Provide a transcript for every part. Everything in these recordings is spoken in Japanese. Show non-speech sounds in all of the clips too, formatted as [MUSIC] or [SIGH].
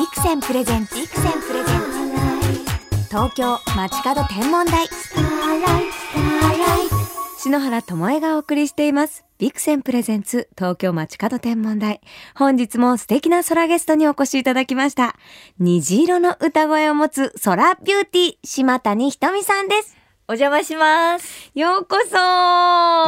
ビクセンプレゼンツビクセンプレゼンツ。東京街角天文台。篠原智恵がお送りしています。ビクセンプレゼンツ東京街角天文台。本日も素敵な空ゲストにお越しいただきました。虹色の歌声を持つ空ビューティー島谷ひとみさんです。お邪魔します。ようこそ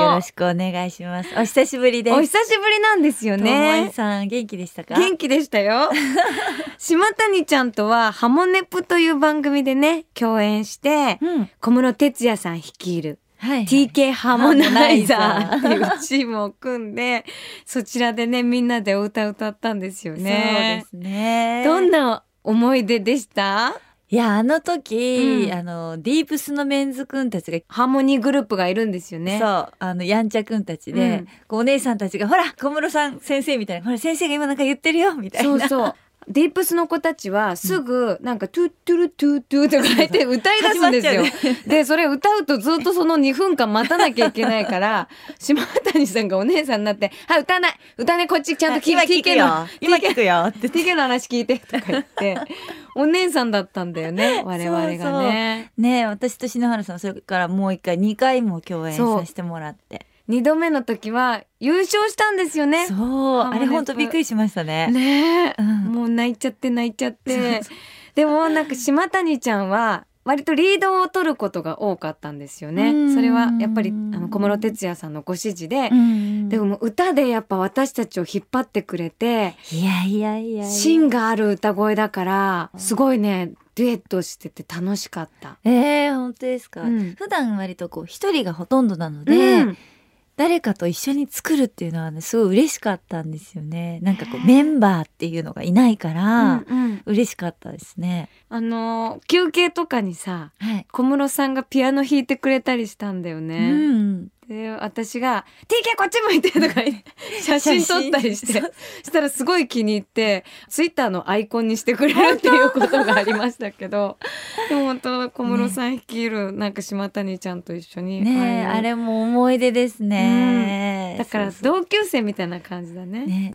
よろしくお願いします。お久しぶりです。お久しぶりなんですよねさん元気でしたか？元気でしたよ [LAUGHS] 島谷ちゃんとはハモネプという番組でね共演してうん。小室哲哉さん率いるはい、はい。TK ハモナイザーっていうチームを組んでそちらでねみんなでお歌歌ったんですよね。そうですね。どんな思い出でした？いやあの時、うんあのディープスのメンズくんたちがハーモニーグループがいるんですよね。そうあのやんちゃくんたちで、うんこうお姉さんたちがほら小室さん先生みたいなほら先生が今なんか言ってるよみたいな。そうそう。ディープスの子たちはすぐなんかトゥットゥルトゥトゥとか言って歌い出すんですよ。始まっち [LAUGHS] でそれ歌うとずっとその2分間待たなきゃいけないから [LAUGHS] 島谷さんがお姉さんになって「はい歌わない。歌わない。こっちちゃんと聞聞く TK のよ今聞くよ。って。TK の話聞いて」とか言って。お姉さんだったんだよね [LAUGHS] 我々がね。ねえ私と篠原さんはそれからもう一回二回も共演そうさせてもらって2度目の時は優勝したんですよね。そう。あれ本当びっくりしましたね。ねえ、うん。もう泣いちゃって泣いちゃって。でもなんか島谷ちゃんは割とリードを取ることが多かったんですようねん。それはやっぱりあの小室哲哉さんのご指示で、うん。でも歌でやっぱ私たちを引っ張ってくれていやいやいや芯がある歌声だからすごいねデュエットしてて楽しかった。えー、本当ですか、うん。普段割とこう一人がほとんどなので、うん誰かと一緒に作るっていうのはねすごい嬉しかったんですよね。なんかこうメンバーっていうのがいないから、うんうん。嬉しかったですね。あのー休憩とかにさはい、小室さんがピアノ弾いてくれたりしたんだようね。んで私が「TK こっち向いて」とか [LAUGHS] 写真撮ったりして。したらすごい気に入ってツイッターのアイコンにしてくれるっていうことがありましたけど。[LAUGHS] でも本当小室さん率いるなんか島谷ちゃんと一緒にねえあれも思い出ですね、だから同級生みたいな感じだね。ね。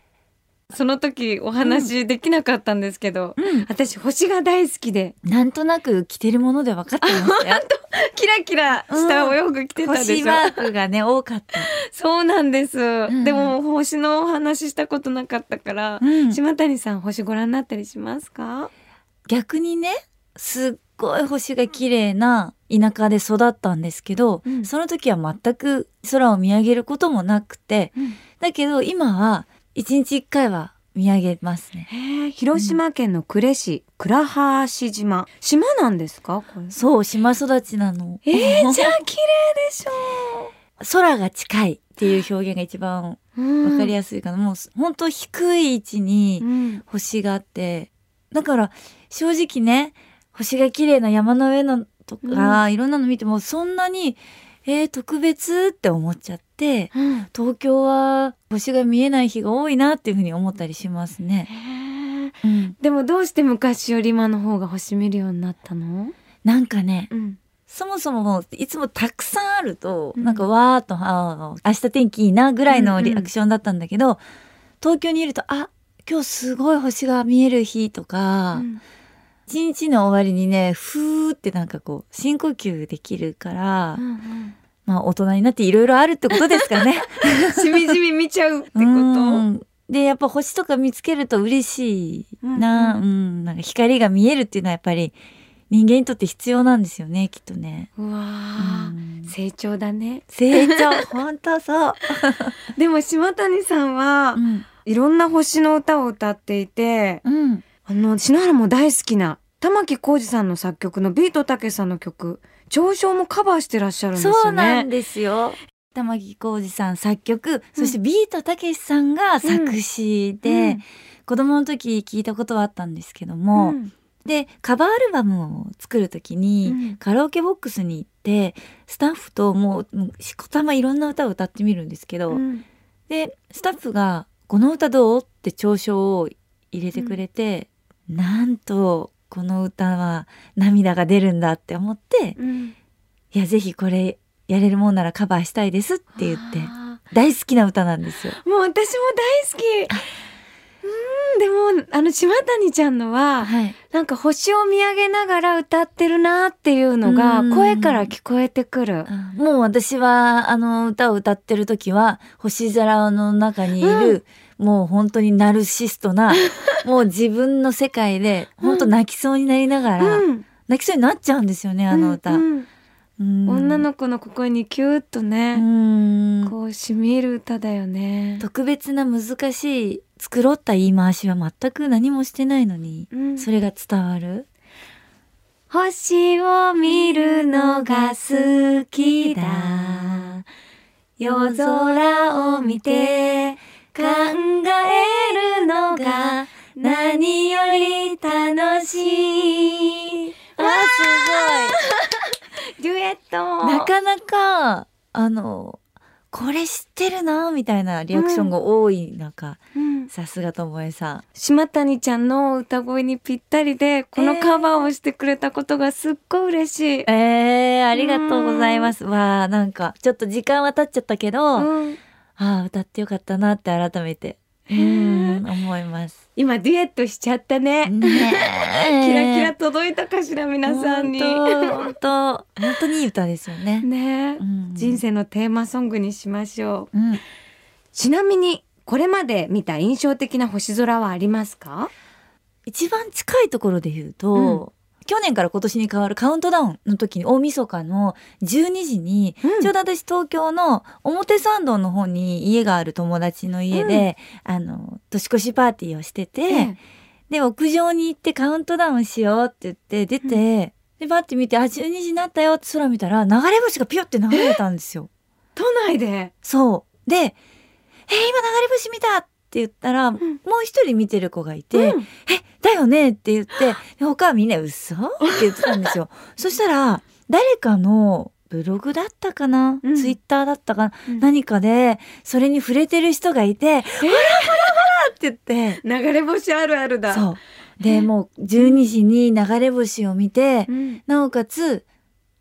その時お話できなかったんですけど、うん。私星が大好きで。なんとなく着てるもので分かってましたよ [LAUGHS] [LAUGHS] キラキラしたお洋服着てたでしょ、星マークがね多かった、そうなんです、ん。でも星のお話したことなかったから、うん。島谷さん星ご覧になったりしますか？逆にねすっごい星が綺麗な田舎で育ったんですけど、うん。その時は全く空を見上げることもなくてだけど今は一日一回は見上げますね。広島県の呉市倉橋島。島なんですか？そう島育ちなの。えー、じゃあ綺麗でしょ。空が近いっていう表現が一番う、わかりややすいかな、もう本当低い位置にうん。星があって。だから正直ね星が綺麗な山の上のとか、いろんなの見てもそんなにえー、特別って思っちゃってうん。東京は星が見えない日が多いなっていうふうに思ったりしますね。うん、でもどうして昔より今の方が星見るようになったの、なんかねうん、そもそもいつもたくさんあると、うん。なんかわーっとあー明日天気いいなぐらいのリアクションだったんだけど、東京にいるとあ今日すごい星が見える日とか、一日の終わりにねふーってなんかこう深呼吸できるから、うんうんまあ大人になっていろいろあるってことですかね。[LAUGHS] しみじみ見ちゃうってこと？うん。でやっぱ星とか見つけると嬉しいな,、ううん。ん。なんか光が見えるっていうのはやっぱり人間にとって必要なんですよねきっとね。うわあ、うん。成長だね。成長。[LAUGHS] 本当そう、でも島谷さんは、うん。いろんな星の歌を歌っていてうん、あの篠原も大好きな玉置浩二さんの作曲のビートたけしさんの曲「上昇」もカバーしてらっしゃるんですよね。そうなんですよ。玉置浩二さん作曲、そしてビートたけしさんが作詞で、うん子供の時聞いたことはあったんですけども、うんでカバーアルバムを作る時に、うんカラオケボックスに行ってスタッフともうしこたまいろんな歌を歌ってみるんですけど、うんでスタッフが「この歌どう?」って嘲笑を入れてくれて、なんとこの歌は涙が出るんだって思ってうん「いやぜひこれやれるもんならカバーしたいです」って言ってあ大好きな歌なんですよ。ーもう私も大好き。うんでもあの島谷ちゃんのははい。なんか星を見上げながら歌ってるなっていうのがうん声から聞こえてくる。もう私はあの歌を歌ってる時は星空の中にいる、もう本当にナルシストな [LAUGHS] もう自分の世界で本当泣きそうになりながら、うん、泣きそうになっちゃうんですよねあの歌。うん。女の子の心にキューッとうね、ん。こう染みる歌だよね。特別な難しい繕った言い回しは全く何もしてないのに、うん。それが伝わる。星を見るのが好きだ。夜空を見て考えるのが何より楽しい。わあデュエットすごいなかなかあのこれ知ってるなみたいなリアクションが多い中、うん。さすがともえさん。島谷ちゃんの歌声にぴったりでこのカバーをしてくれたことがすっごい嬉しい、えー、ありがとうございます。わあなんかちょっと時間は経っちゃったけど、あうん。あ歌ってよかったなって改めて、うん思います。今デュエットしちゃったね、ねえ。キラキラ届いたかしら皆さんに。本当本当本当にいい歌ですよね。ね、うん。人生のテーマソングにしましょう。うん、ちなみにこれまで見た印象的な星空はありますか？一番近いところで言うと、去年から今年に変わるカウントダウンの時に大晦日の12時に、うん。ちょうど私東京の表参道の方に家がある友達の家で、あの年越しパーティーをしてて、ええ。で屋上に行ってカウントダウンしようって言って出て、でバッて見てあ12時になったよって空見たら流れ星がピュって流れたんですよ。都内で？そう。で「えー今流れ星見た!」って言ったら、もう一人見てる子がいて「うん。えだよね?」って言って [GASPS] で他はみんな「嘘?」って言ってたんですよ。[LAUGHS] そしたら誰かのブログだったかな、うん。ツイッターだったかな、うん。何かでそれに触れてる人がいて「ほらほらほら!」って言って。流れ星あるあるだ。そう。でもう12時に流れ星を見て、うん。なおかつ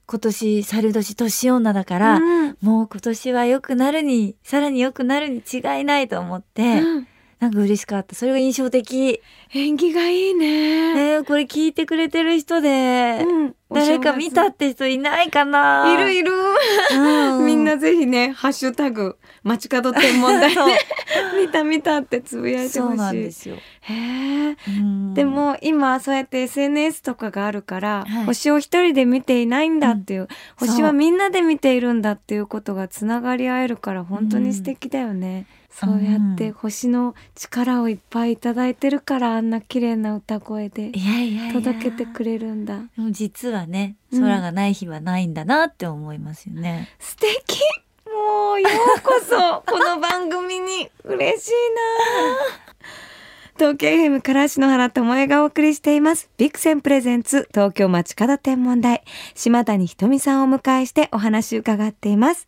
今年猿年年女だから、うんもう今年は良くなるにさらに良くなるに違いないと思って、うんなんか嬉しかった。それが印象的。縁起がいいね、えー、これ聞いてくれてる人で、うん。誰か見たって人いないかな。いるいる、うん。みんなぜひねハッシュタグ街角天文台でそう。見た見たってつぶやいてそうほしい。なんですよ。へえ。うん。でも今そうやって SNS とかがあるから、はい。星を一人で見ていないんだっていう、そう星はみんなで見ているんだっていうことがつながり合えるから本当に素敵だよね、そうやって星の力をいっぱいいただいてるからあんな綺麗な歌声でいやいやいや届けてくれるんだ。でも実はねうん。空がない日はないんだなって思いますよね。素敵。もうようこそ [LAUGHS] この番組に。嬉しいな。東京 FM から篠原智恵がお送りしています。ビクセンプレゼンツ東京街角天文台。島谷ひとみさんをお迎えしてお話伺っています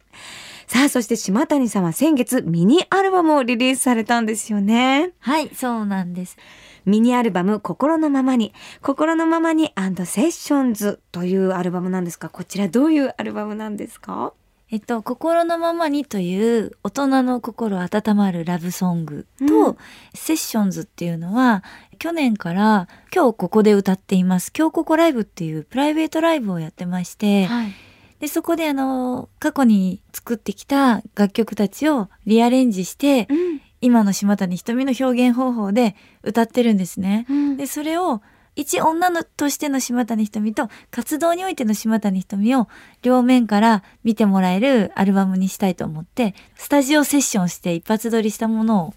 さあそして島谷さんは先月ミニアルバムをリリースされたんですよね。はいそうなんです。ミニアルバム心のままに。心のままにセッションズというアルバムなんですがこちらどういうアルバムなんですか？えっと、心のままにという大人の心温まるラブソングと、うん。セッションズっていうのは去年から今日ここで歌っています。今日ここライブっていうプライベートライブをやってまして、はいでそこであの過去に作ってきた楽曲たちをリアレンジしてうん今の島谷ひとみの表現方法で歌ってるんですね。うんでそれを一女のとしての島谷ひとみと活動においての島谷ひとみを両面から見てもらえるアルバムにしたいと思ってスタジオセッションして一発撮りしたものを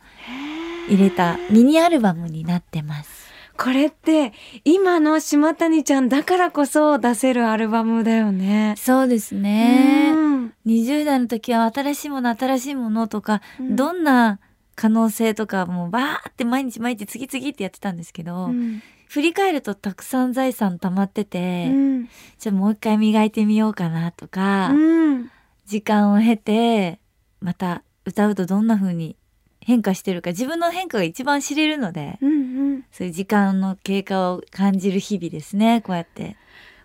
入れたミニアルバムになってます。これって今の島谷ちゃんだからこそ出せるアルバムだよね。そうですね。うん。20代の時は新しいもの新しいものとか、うん。どんな可能性とかもうバーって毎日毎日次々ってやってたんですけど、うん。振り返るとたくさん財産溜まってて、うん。じゃあもう一回磨いてみようかなとか、うん。時間を経てまた歌うとどんな風に変化してるか自分の変化が一番知れるので、うんうんそういう時間の経過を感じる日々ですねこうやって。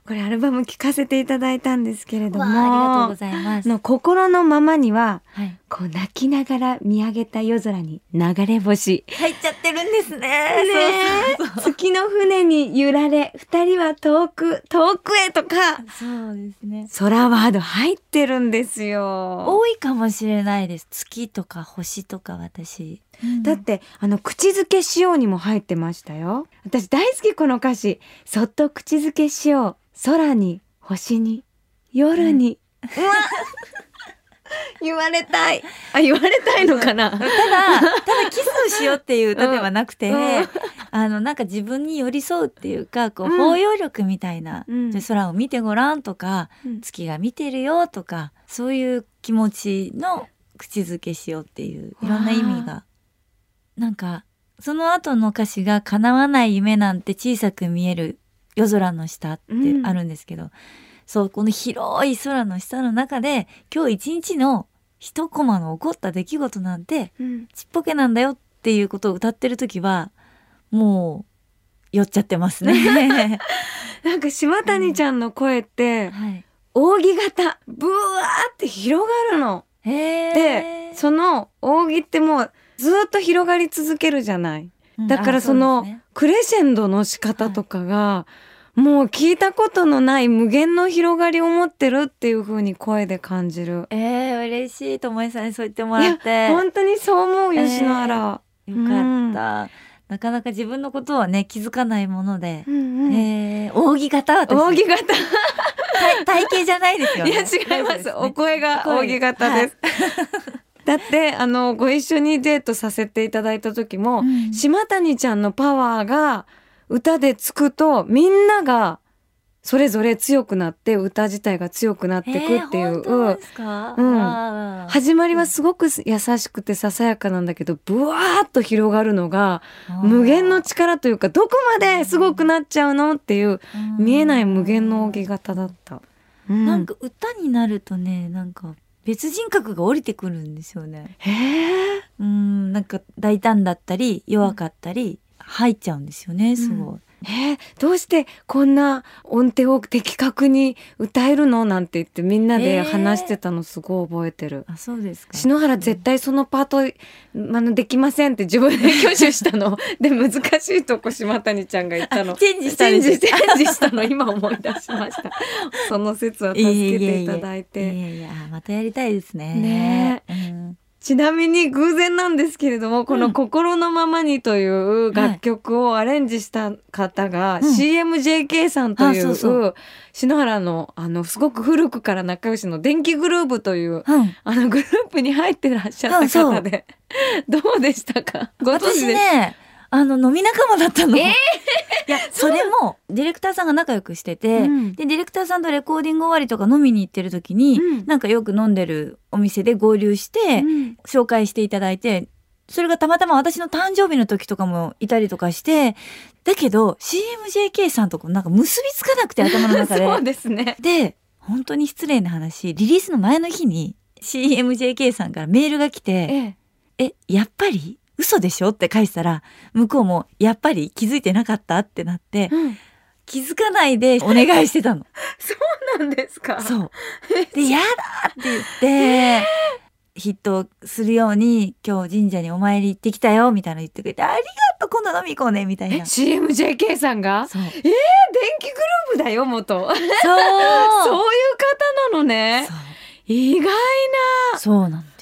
これアルバム聴かせていただいたんですけれどもわあありがとうございます。の心のままにははい、こう泣きながら見上げた夜空に流れ星入っちゃってるんですね。ねそうそう月の船に揺られ二人は遠く遠くへとかそうですね。空ワード入ってるんですよ多いかもしれないです。月とか星とか私。だってあの口づけしようにも入ってましたよ。私大好きこの歌詞。そっと口づけしよう。空に星に夜に、うわ [LAUGHS] 言われたい。あ言われたいのかな？ただ、ただキスをしようっていう歌ではなくて、うん。うんあの、なんか自分に寄り添うっていうか、こう、うん。包容力みたいな、うん。空を見てごらんとか、うん。月が見てるよとか、そういう気持ちの口づけしようっていう、いろんな意味が。なんか、その後の歌詞が叶わない夢なんて小さく見える夜空の下ってあるんですけど、そう、この広い空の下の中で、今日一日の一コマの起こった出来事なんて、うん。ちっぽけなんだよっていうことを歌ってる時はもう酔っちゃってますね。[LAUGHS] なんか島谷ちゃんの声ってはい、扇形ブワーって広がるの。へでその扇ってもうずっと広がり続けるじゃない。だからそのクレシェンドの仕方とかが、もう聞いたことのない無限の広がりを持ってるっていう風に声で感じる。えー、嬉しいともえさんにそう言ってもらって。よか本当にそう思う吉野原。った、なかなか自分のことはね気づかないもので、うんうん。えー、扇形私。扇形。体体型じゃないですよね。いや違います。ね。お声が扇形です。だってあのご一緒にデートさせていただいた時も、うん。島谷ちゃんのパワーが歌でつくとみんながそれぞれ強くなって歌自体が強くなってくっていう、えー本当ですか、うん。始まりはすごく優しくてささやかなんだけどブワーッと広がるのが無限の力というかどこまですごくなっちゃうのっていううん。見えない無限の扇形だった。うん。なんか歌になるとねなんか別人格が降りてくるんですよね。へえうんなんか大胆だったり弱かったり入っちゃうんですよねすごい。えーどうしてこんな音程を的確に歌えるの？なんて言ってみんなで話してたのすごい覚えてる。あそうですか。篠原絶対そのパートあのできませんって自分で挙手したの。[LAUGHS] で難しいとこ島谷ちゃんが言ったの。あチェンジしたチェンジチェンジしたの。今思い出しました。[LAUGHS] その説は助けていただいて。いやいやいやまたやりたいですね。ね。うんちなみに偶然なんですけれどもこの「心のままに」という楽曲をアレンジした方が、うん。CMJK さんという篠原のあのすごく古くから仲良しの電気グルーブといううん。あのグループに入ってらっしゃった方でどうでしたか？ご存知私です？ねあの飲み仲間だったの。えーいやそれもディレクターさんが仲良くしてて、うん。でディレクターさんとレコーディング終わりとか飲みに行ってる時に、うん。なんかよく飲んでるお店で合流して、うん。紹介していただいてそれがたまたま私の誕生日の時とかもいたりとかしてだけど CMJK さんとこなんか結びつかなくて頭の中で。[LAUGHS] そうですね。で本当に失礼な話リリースの前の日に CMJK さんからメールが来てええ「えやっぱり？嘘でしょ?」って返したら向こうも「やっぱり気づいてなかった?」ってなってうん気づかないでお願いしてたの。そうなんですか？そう。で、やだって言って、ヒットするように今日神社にお参り行ってきたよみたいなの言ってくれて、ありがとう今度飲み行こうねみたいえな。CMJK さんが？そう。電気グループだよ元 [LAUGHS] そういうそう方なのねそう意外そうなんですよ。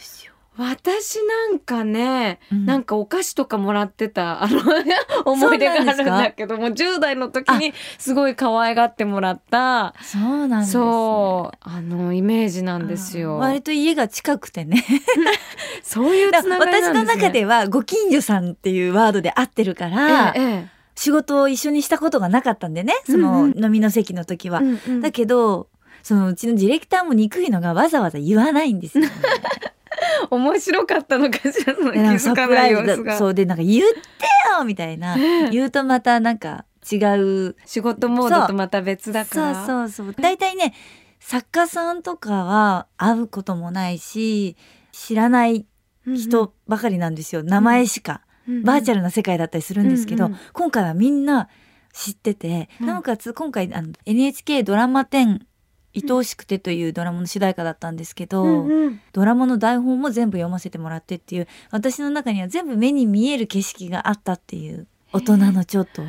私なんかね、うん。なんかお菓子とかもらってたあの [LAUGHS] 思い出があるんだけども10代の時にすごい可愛がってもらったそうなんです、ね。そうあのイメージなんですよ。割と家が近くてね。[LAUGHS] そういうつながり私のなんですね。中ではご近所さんっていうワードで合ってるから、えええ仕事を一緒にしたことがなかったんでね、そのうん。飲みの席の時は。えうんうん。だけど、そのうちのディレクターも憎いのがわざわざ言わないんですよ、ね。[LAUGHS] 面白かったのかしらその気でなんかサづかない様子がだそうでなんか言ってよみたいな。え [LAUGHS] え言うとまたなんか違う仕事モードとまた別だかそうらそうそう。大体ね作家さんとかは会うこともないし知らない人ばかりなんですよ、名前しか、バーチャルルな世界だったりするんですけど、うんうん今回はみんな知ってて、うん。なおかつ今回あの NHK ドラマ10愛おしくてというドラマの主題歌だったんですけど、うんうん。ドラマの台本も全部読ませてもらってっていう私の中には全部目に見える景色があったっていう大人のちょっと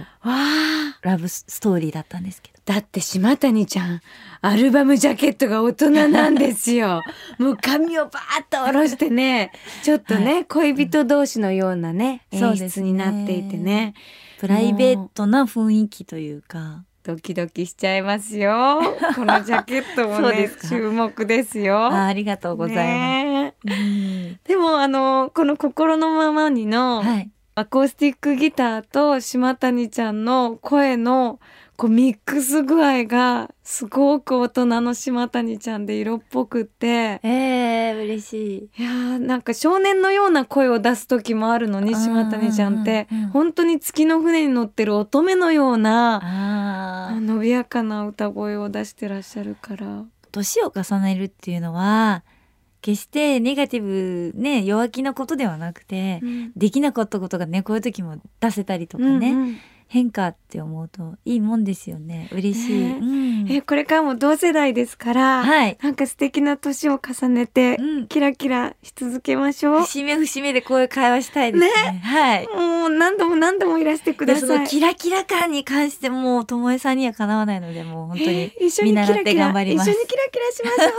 ラブストーリーだったんですけど。だって島谷ちゃんアルバムジャケットが大人なんですよ。[LAUGHS] もう髪をバーッと下ろしてねちょっとね、恋人同士のようなねうですね。出になっていてね。プライベートな雰囲気というか。ドキドキしちゃいますよ。[LAUGHS] このジャケットもね注目ですよ。あありがとうございます。ねうん。でもあのこの心のままにの、はい。アコースティックギターと島谷ちゃんの声のこうミックス具合がすごく大人の島谷ちゃんで色っぽくってえー、嬉しい。いやーなんか少年のような声を出す時もあるのにうん島谷ちゃんってうんうん本当に月の船に乗ってる乙女のような。伸びやかな歌声を出してらっしゃるから。年を重ねるっていうのは決してネガティブね弱気なことではなくて、できなかったことがねこういう時も出せたりとかね、うんうん変化って思うといいもんですよね。嬉しい、ね。うん。えこれからも同世代ですから、はい、なんか素敵な年を重ねて、うん、キラキラし続けましょう。節目節目でこういう会話したいですね。はい。もう何度も何度もいらしてください。のキラキラ感に関してもう友江さんにはかなわないのでもう本当にえ一緒にキラキラ頑張ります。一緒にキラキラしましょう。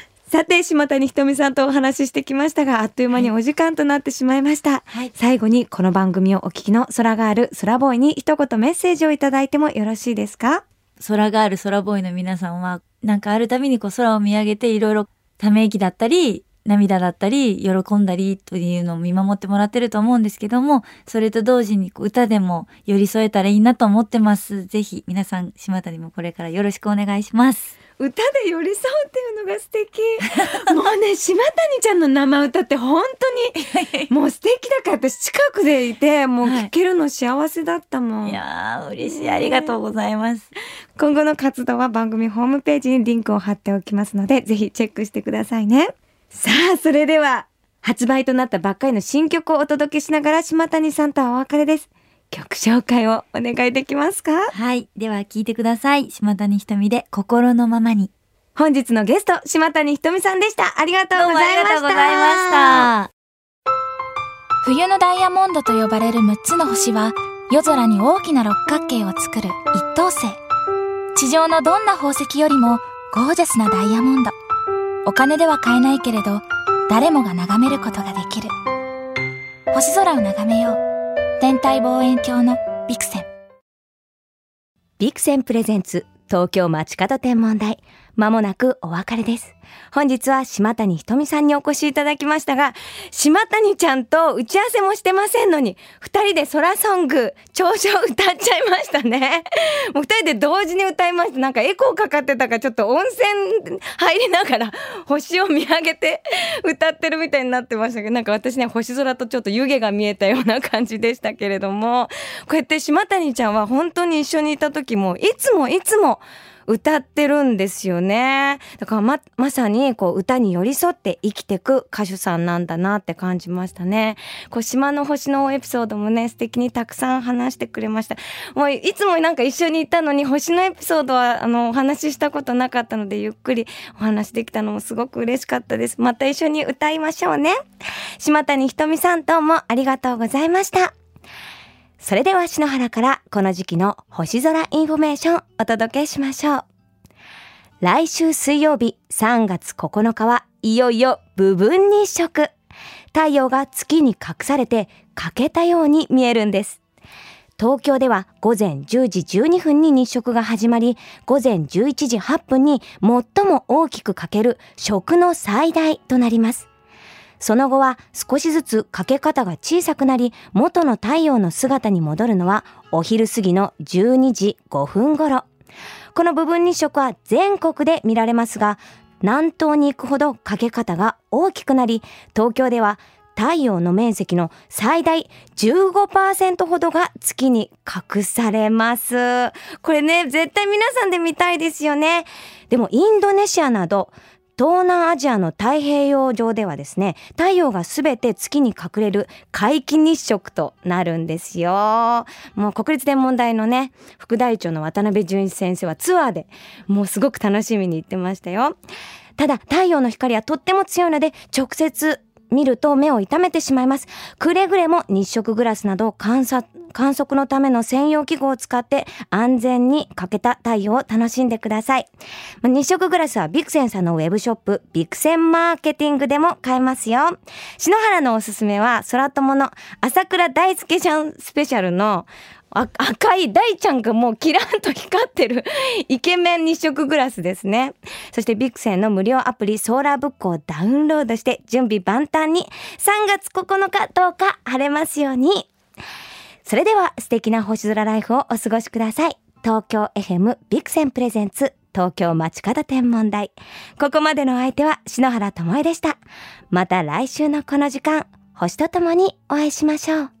[LAUGHS] さて島谷ひとみさんとお話ししてきましたがあっという間にお時間となってしまいました、はい。最後にこの番組をお聞きの空がある空ボーイに一言メッセージをいただいてもよろしいですか？空がある空ボーイの皆さんはなんかあるたびにこう空を見上げていろいろため息だったり涙だったり喜んだりというのを見守ってもらってると思うんですけどもそれと同時に歌でも寄り添えたらいいなと思ってます。ぜひ皆さん島谷もこれからよろしくお願いします歌で寄り添うっていうのが素敵。[LAUGHS] もうね島谷ちゃんの生歌って本当にもう素敵だから私近くでいてもう聴けるの幸せだったもん、いやー嬉しい。ありがとうございます。今後の活動は番組ホームページにリンクを貼っておきますのでぜひチェックしてくださいね。さあそれでは発売となったばっかりの新曲をお届けしながら島谷さんとはお別れです曲紹介をお願いできますか？はい。では聞いてください。島谷ひとみで心のままに。本日のゲスト島谷ひとみさんでした。ありがとうございました。どうもありがとうございました。冬のダイヤモンドと呼ばれる6つの星は夜空に大きな六角形を作る一等星。地上のどんな宝石よりもゴージャスなダイヤモンド。お金では買えないけれど誰もが眺めることができる。星空を眺めよう天体望遠鏡のビクセン。ビクセンプレゼンツ東京街角天文台。まもなくお別れです。本日は島谷ひとみさんにお越しいただきましたが島谷ちゃんと打ち合わせもしてませんのに二人で空ソング長所歌っちゃいましたね。[LAUGHS] もう二人で同時に歌いました。なんかエコーかかってたからちょっと温泉入りながら星を見上げて [LAUGHS] 歌ってるみたいになってましたけどなんか私ね星空とちょっと湯気が見えたような感じでしたけれどもこうやって島谷ちゃんは本当に一緒にいた時もいつもいつも歌ってるんですよね。だからま、まさにこう歌に寄り添って生きてく歌手さんなんだなって感じましたね。こう島の星のエピソードもね、素敵にたくさん話してくれました。もういつもなんか一緒にいたのに星のエピソードはあのお話ししたことなかったのでゆっくりお話できたのもすごく嬉しかったです。また一緒に歌いましょうね。島谷ひとみさんどうもありがとうございました。それでは篠原からこの時期の星空インフォメーションお届けしましょう。来週水曜日3月9日はいよいよ部分日食。太陽が月に隠されて欠けたように見えるんです。東京では午前10時12分に日食が始まり、午前11時8分に最も大きく欠ける食の最大となります。その後は少しずつかけ方が小さくなり、元の太陽の姿に戻るのはお昼過ぎの12時5分頃。この部分日食は全国で見られますが、南東に行くほどかけ方が大きくなり、東京では太陽の面積の最大15%ほどが月に隠されます。これね、絶対皆さんで見たいですよね。でもインドネシアなど東南アジアの太平洋上ではですね、太陽がすべて月に隠れる皆既日食となるんですよ。もう国立天文台のね、副大長の渡辺淳一先生はツアーでもうすごく楽しみに行ってましたよ。ただ太陽の光はとっても強いので直接見ると目を痛めてしまいます。くれぐれも日食グラスなど観察観測のための専用器具を使って安全にかけた太陽を楽しんでください。日食グラスはビクセンさんのウェブショップビクセンマーケティングでも買えますよ。篠原のおすすめは空友の朝倉大輔ちゃんスペシャルの赤い大ちゃんがもうキラーンと光ってる [LAUGHS] イケメン日食グラスですね。そしてビクセンの無料アプリソーラーブックをダウンロードして準備万端に3月9日10日晴れますように。それでは素敵な星空ライフをお過ごしください。東京 FM ビクセンプレゼンツ東京街角天文台。ここまでの相手は篠原智恵でした。また来週のこの時間、星とともにお会いしましょう。